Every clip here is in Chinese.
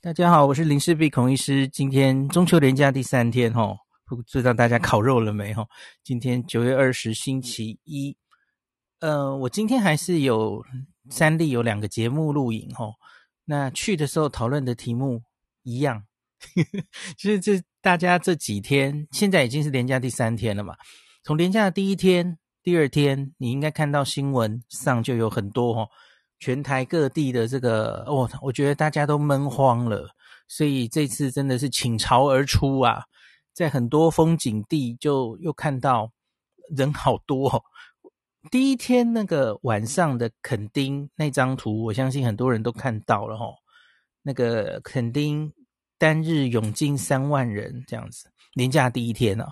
大家好，我是林氏璧孔医师。今天中秋连假第三天，哈，不知道大家烤肉了没？哈，今天九月二十，星期一。呃，我今天还是有三例有两个节目录影，哈。那去的时候讨论的题目一样，就是这大家这几天，现在已经是连假第三天了嘛。从连假的第一天、第二天，你应该看到新闻上就有很多，哈。全台各地的这个，哦，我觉得大家都闷慌了，所以这次真的是倾巢而出啊，在很多风景地就又看到人好多哦。第一天那个晚上的垦丁那张图，我相信很多人都看到了哦。那个垦丁单日涌进三万人这样子，年假第一天啊，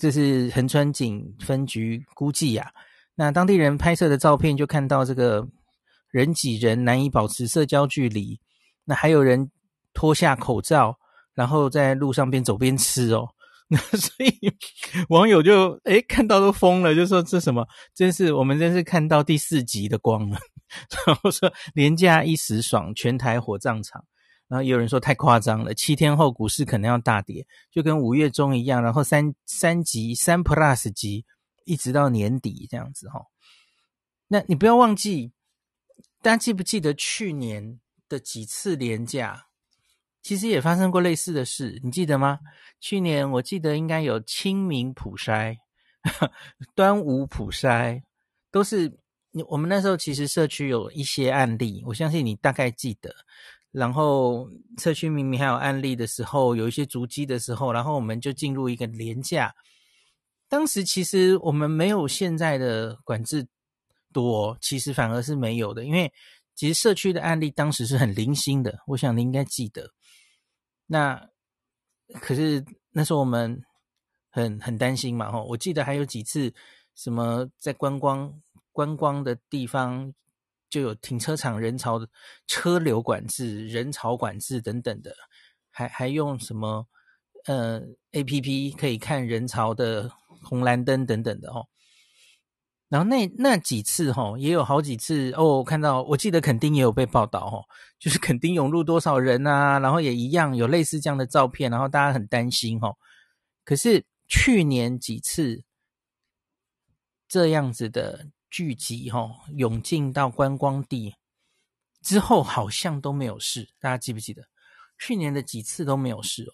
这是横川警分局估计呀。那当地人拍摄的照片就看到这个。人挤人，难以保持社交距离。那还有人脱下口罩，然后在路上边走边吃哦。那所以网友就诶看到都疯了，就说这什么，真是我们真是看到第四集的光了。然后说廉价一时爽，全台火葬场。然后也有人说太夸张了，七天后股市可能要大跌，就跟五月中一样。然后三三级三 plus 级，一直到年底这样子哈、哦。那你不要忘记。大家记不记得去年的几次连假，其实也发生过类似的事，你记得吗？去年我记得应该有清明普筛、端午普筛，都是我们那时候其实社区有一些案例，我相信你大概记得。然后社区明明还有案例的时候，有一些足迹的时候，然后我们就进入一个连假。当时其实我们没有现在的管制。多其实反而是没有的，因为其实社区的案例当时是很零星的，我想你应该记得。那可是那时候我们很很担心嘛，吼，我记得还有几次什么在观光观光的地方就有停车场人潮的车流管制、人潮管制等等的，还还用什么呃 APP 可以看人潮的红蓝灯等等的，吼。然后那那几次哈，也有好几次哦，看到我记得垦丁也有被报道哦，就是垦丁涌入多少人啊，然后也一样有类似这样的照片，然后大家很担心哈。可是去年几次这样子的聚集哈，涌进到观光地之后，好像都没有事，大家记不记得？去年的几次都没有事哦。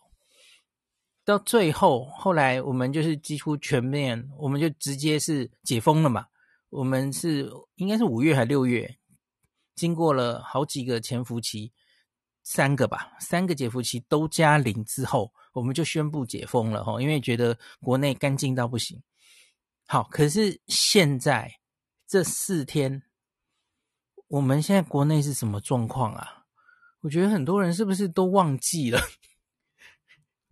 到最后，后来我们就是几乎全面，我们就直接是解封了嘛。我们是应该是五月还六月，经过了好几个潜伏期，三个吧，三个潜伏期都加零之后，我们就宣布解封了哈，因为觉得国内干净到不行。好，可是现在这四天，我们现在国内是什么状况啊？我觉得很多人是不是都忘记了？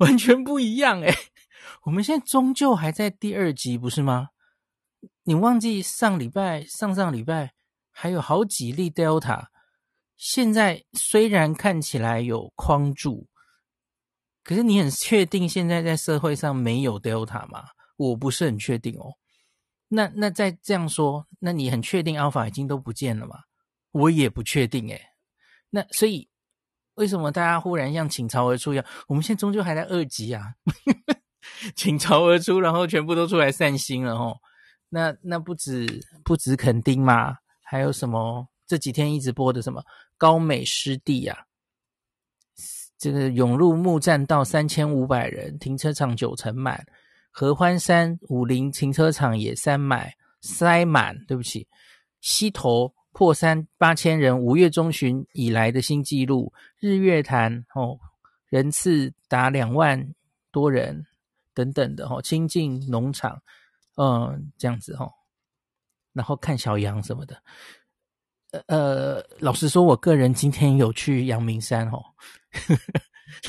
完全不一样诶，我们现在终究还在第二集，不是吗？你忘记上礼拜、上上礼拜还有好几例 Delta，现在虽然看起来有框住，可是你很确定现在在社会上没有 Delta 吗？我不是很确定哦。那那再这样说，那你很确定 Alpha 已经都不见了吗？我也不确定诶。那所以。为什么大家忽然像倾巢而出一样？我们现在终究还在二级啊，倾巢而出，然后全部都出来散心了吼。那那不止不止垦丁嘛，还有什么？这几天一直播的什么高美湿地啊？这个涌入木栈道三千五百人，停车场九成满，合欢山武林停车场也塞满塞满。对不起，溪头。破三八千人，五月中旬以来的新纪录。日月潭哦，人次达两万多人等等的哦。清境农场，嗯，这样子哦。然后看小羊什么的。呃，老实说，我个人今天有去阳明山哦，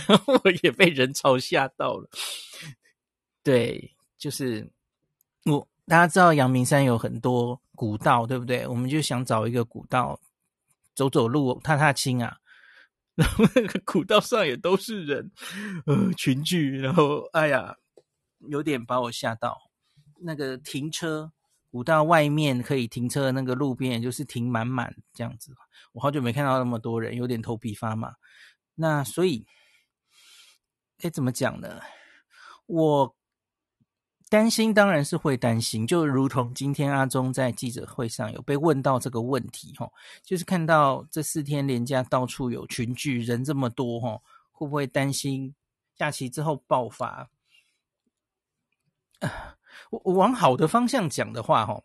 然 后我也被人潮吓到了。对，就是我。大家知道阳明山有很多古道，对不对？我们就想找一个古道走走路、踏踏青啊。然后那个古道上也都是人，呃，群聚。然后，哎呀，有点把我吓到。那个停车古道外面可以停车的那个路边，就是停满满这样子。我好久没看到那么多人，有点头皮发麻。那所以该怎么讲呢？我担心当然是会担心，就如同今天阿中在记者会上有被问到这个问题，哈，就是看到这四天连假到处有群聚，人这么多，哈，会不会担心假期之后爆发？我我往好的方向讲的话，哈，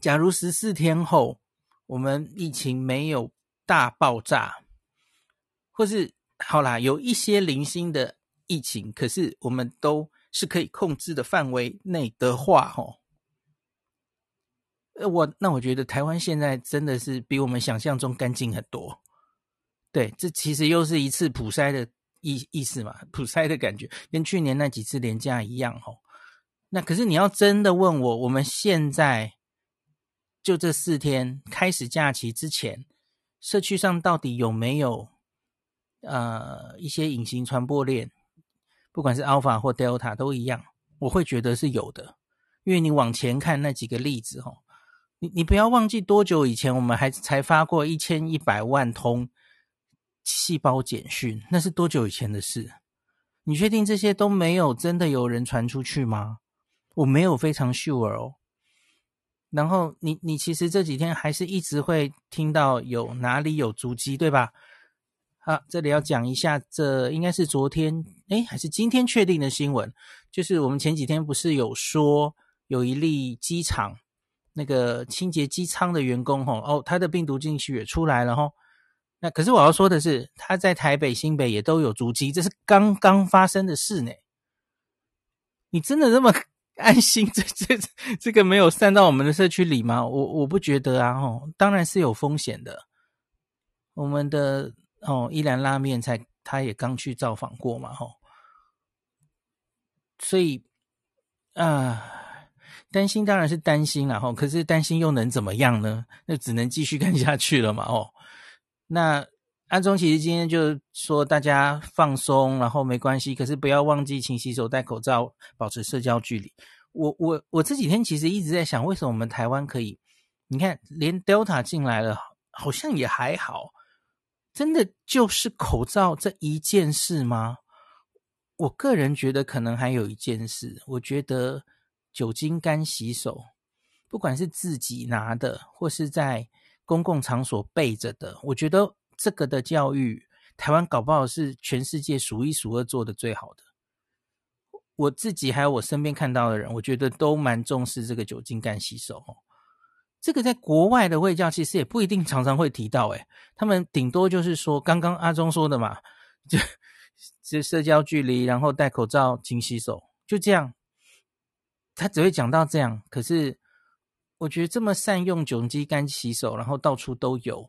假如十四天后我们疫情没有大爆炸，或是好啦，有一些零星的疫情，可是我们都是可以控制的范围内的话，哈，呃，我那我觉得台湾现在真的是比我们想象中干净很多。对，这其实又是一次普筛的意意思嘛，普筛的感觉，跟去年那几次连假一样，哈。那可是你要真的问我，我们现在就这四天开始假期之前，社区上到底有没有呃一些隐形传播链？不管是 Alpha 或 Delta 都一样，我会觉得是有的，因为你往前看那几个例子齁，你你不要忘记多久以前我们还才发过一千一百万通细胞简讯，那是多久以前的事？你确定这些都没有真的有人传出去吗？我没有非常 sure 哦，然后你你其实这几天还是一直会听到有哪里有足迹，对吧？好，这里要讲一下，这应该是昨天诶还是今天确定的新闻，就是我们前几天不是有说有一例机场那个清洁机舱的员工吼哦，他的病毒进去也出来了吼，那可是我要说的是，他在台北、新北也都有足迹，这是刚刚发生的事呢。你真的那么？安心，这这这个没有散到我们的社区里吗？我我不觉得啊，吼，当然是有风险的。我们的哦，一兰拉面才他也刚去造访过嘛，吼，所以啊，担心当然是担心了，吼，可是担心又能怎么样呢？那只能继续干下去了嘛，哦，那。阿中其实今天就说大家放松，然后没关系，可是不要忘记勤洗手、戴口罩、保持社交距离。我我我这几天其实一直在想，为什么我们台湾可以？你看，连 Delta 进来了，好像也还好。真的就是口罩这一件事吗？我个人觉得可能还有一件事，我觉得酒精干洗手，不管是自己拿的，或是在公共场所备着的，我觉得。这个的教育，台湾搞不好是全世界数一数二做的最好的。我自己还有我身边看到的人，我觉得都蛮重视这个酒精干洗手。这个在国外的卫教其实也不一定常常会提到，诶，他们顶多就是说刚刚阿中说的嘛，就就社交距离，然后戴口罩、勤洗手，就这样。他只会讲到这样。可是我觉得这么善用酒精干洗手，然后到处都有。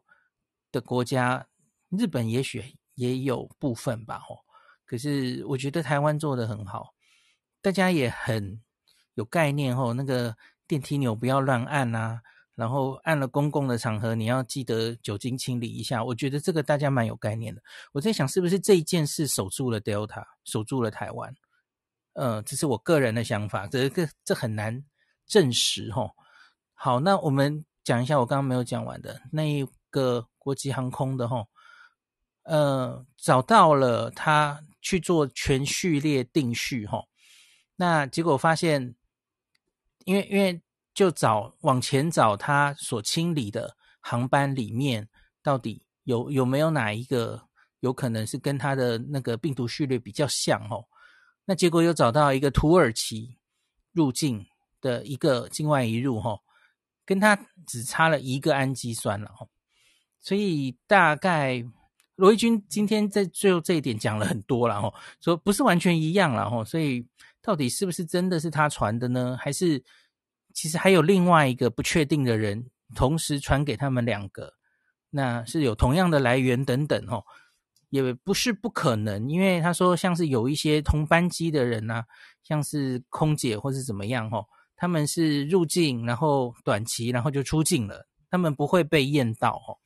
的国家，日本也许也有部分吧，吼。可是我觉得台湾做得很好，大家也很有概念，哦。那个电梯钮不要乱按呐，然后按了公共的场合，你要记得酒精清理一下。我觉得这个大家蛮有概念的。我在想，是不是这一件事守住了 Delta，守住了台湾？呃，这是我个人的想法，这个这很难证实，吼。好，那我们讲一下我刚刚没有讲完的那一个。国际航空的齁，呃，找到了他去做全序列定序齁，那结果发现，因为因为就找往前找他所清理的航班里面，到底有有没有哪一个有可能是跟他的那个病毒序列比较像哦，那结果又找到一个土耳其入境的一个境外移入齁，跟他只差了一个氨基酸了哦。所以大概罗一军今天在最后这一点讲了很多了哦，说不是完全一样了哦，所以到底是不是真的是他传的呢？还是其实还有另外一个不确定的人同时传给他们两个，那是有同样的来源等等哦，也不是不可能，因为他说像是有一些同班机的人呐，像是空姐或是怎么样哦，他们是入境然后短期然后就出境了，他们不会被验到哦。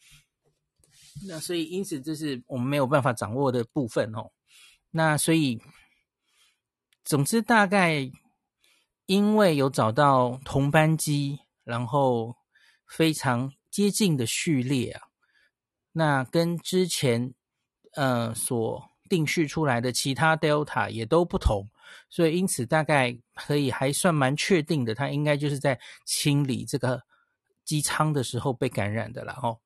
那所以，因此这是我们没有办法掌握的部分哦。那所以，总之大概因为有找到同班机，然后非常接近的序列啊，那跟之前呃所定序出来的其他 Delta 也都不同，所以因此大概可以还算蛮确定的，他应该就是在清理这个机舱的时候被感染的了哦。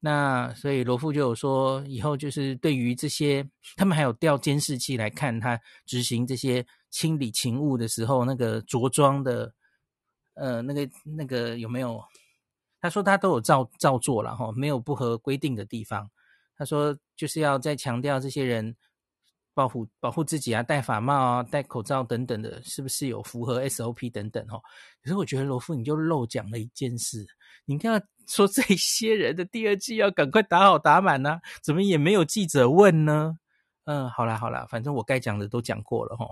那所以罗富就有说，以后就是对于这些，他们还有调监视器来看他执行这些清理勤务的时候，那个着装的，呃，那个那个有没有？他说他都有照照做了哈，没有不合规定的地方。他说就是要再强调这些人保护保护自己啊，戴法帽啊，戴口罩等等的，是不是有符合 SOP 等等哦？可是我觉得罗富你就漏讲了一件事，你看。说这些人的第二剂要赶快打好打满呢、啊，怎么也没有记者问呢？嗯，好啦好啦，反正我该讲的都讲过了齁。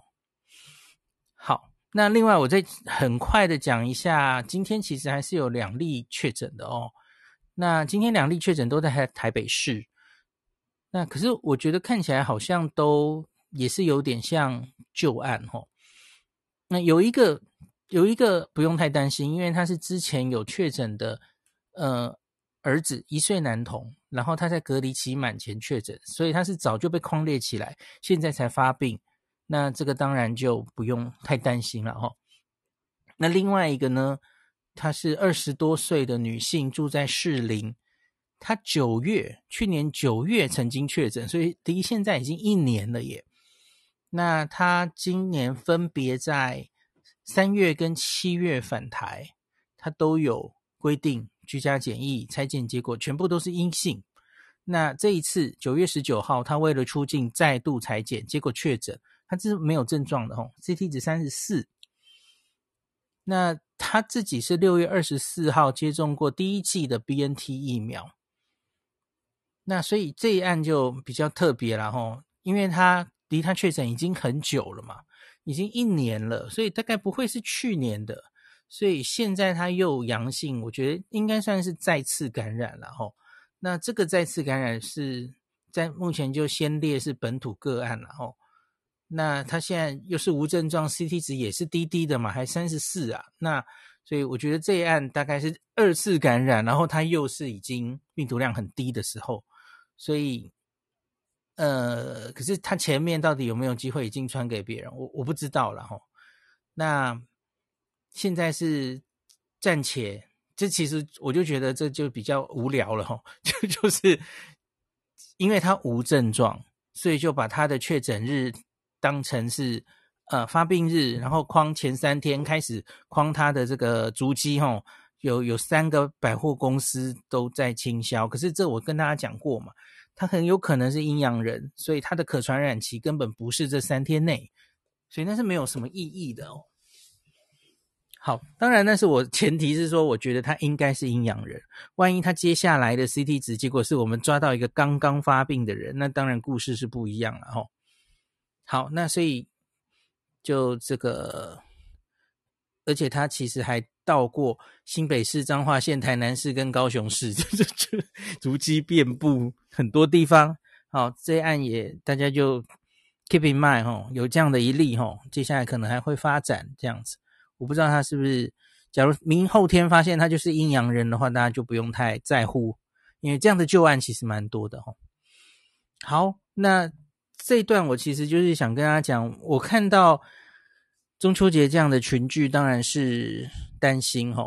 好，那另外我再很快的讲一下，今天其实还是有两例确诊的哦。那今天两例确诊都在台台北市，那可是我觉得看起来好像都也是有点像旧案齁。那有一个有一个不用太担心，因为他是之前有确诊的。呃，儿子一岁男童，然后他在隔离期满前确诊，所以他是早就被框列起来，现在才发病。那这个当然就不用太担心了哈、哦。那另外一个呢，她是二十多岁的女性，住在士林。她九月，去年九月曾经确诊，所以离现在已经一年了耶。那她今年分别在三月跟七月返台，她都有规定。居家检疫采检结果全部都是阴性。那这一次九月十九号，他为了出境再度采检，结果确诊，他是没有症状的哦，CT 值三十四。那他自己是六月二十四号接种过第一剂的 BNT 疫苗。那所以这一案就比较特别了吼，因为他离他确诊已经很久了嘛，已经一年了，所以大概不会是去年的。所以现在他又阳性，我觉得应该算是再次感染了吼。那这个再次感染是在目前就先列是本土个案了吼。那他现在又是无症状，CT 值也是低低的嘛，还三十四啊。那所以我觉得这一案大概是二次感染，然后他又是已经病毒量很低的时候，所以呃，可是他前面到底有没有机会已经传给别人，我我不知道了吼。那。现在是暂且，这其实我就觉得这就比较无聊了哈，就 就是因为他无症状，所以就把他的确诊日当成是呃发病日，然后框前三天开始框他的这个足迹哈，有有三个百货公司都在清销，可是这我跟大家讲过嘛，他很有可能是阴阳人，所以他的可传染期根本不是这三天内，所以那是没有什么意义的哦。好，当然那是我前提是说，我觉得他应该是阴阳人。万一他接下来的 CT 值结果是我们抓到一个刚刚发病的人，那当然故事是不一样了吼。好，那所以就这个，而且他其实还到过新北市、彰化县、台南市跟高雄市，就就就足迹遍布很多地方。好，这一案也大家就 keep in mind 吼，有这样的一例吼，接下来可能还会发展这样子。我不知道他是不是，假如明后天发现他就是阴阳人的话，大家就不用太在乎，因为这样的旧案其实蛮多的哈。好，那这一段我其实就是想跟大家讲，我看到中秋节这样的群聚，当然是担心哈。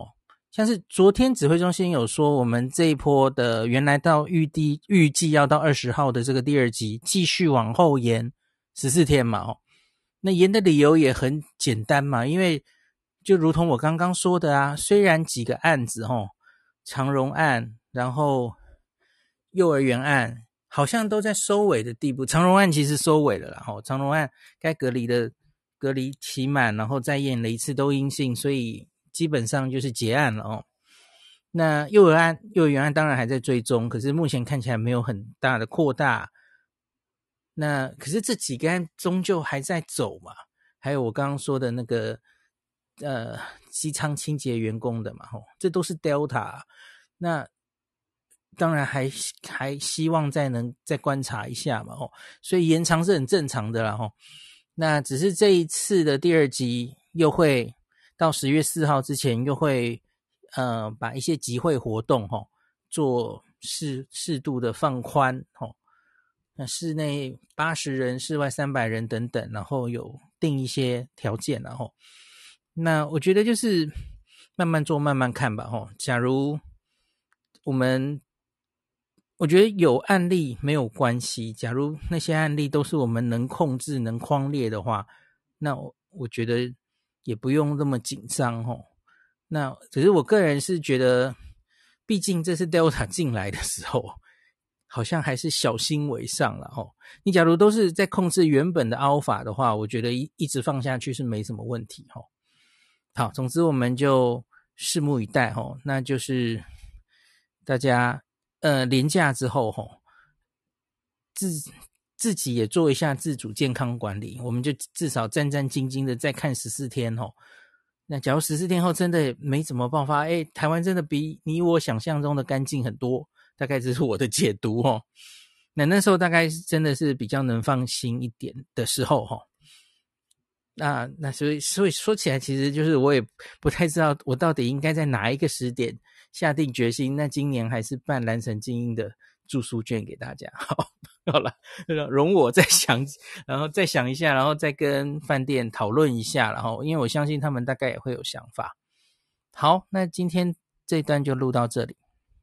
像是昨天指挥中心有说，我们这一波的原来到预计预计要到二十号的这个第二级，继续往后延十四天嘛。哦那延的理由也很简单嘛，因为。就如同我刚刚说的啊，虽然几个案子齁，长荣案，然后幼儿园案，好像都在收尾的地步。长荣案其实收尾了啦，齁，长荣案该隔离的隔离期满，然后再验了一次都阴性，所以基本上就是结案了哦。那幼儿案、幼儿园案当然还在追踪，可是目前看起来没有很大的扩大。那可是这几个案终究还在走嘛？还有我刚刚说的那个。呃，机舱清洁员工的嘛，吼，这都是 Delta，那当然还还希望再能再观察一下嘛，吼，所以延长是很正常的啦，吼。那只是这一次的第二集又会到十月四号之前又会呃把一些集会活动，吼，做适适度的放宽，吼，那室内八十人，室外三百人等等，然后有定一些条件，然后那我觉得就是慢慢做，慢慢看吧，吼。假如我们我觉得有案例没有关系，假如那些案例都是我们能控制、能框列的话，那我我觉得也不用那么紧张，吼。那只是我个人是觉得，毕竟这是 Delta 进来的时候。好像还是小心为上了哦。你假如都是在控制原本的 Alpha 的话，我觉得一一直放下去是没什么问题哦。好，总之我们就拭目以待哦。那就是大家呃连假之后吼，自自己也做一下自主健康管理，我们就至少战战兢兢的再看十四天哦。那假如十四天后真的没怎么爆发，哎，台湾真的比你我想象中的干净很多。大概这是我的解读哦，那那时候大概真的是比较能放心一点的时候哈。那那所以所以说起来，其实就是我也不太知道我到底应该在哪一个时点下定决心。那今年还是办蓝城精英的住宿券给大家。好，好了，容我再想，然后再想一下，然后再跟饭店讨论一下，然后因为我相信他们大概也会有想法。好，那今天这一段就录到这里。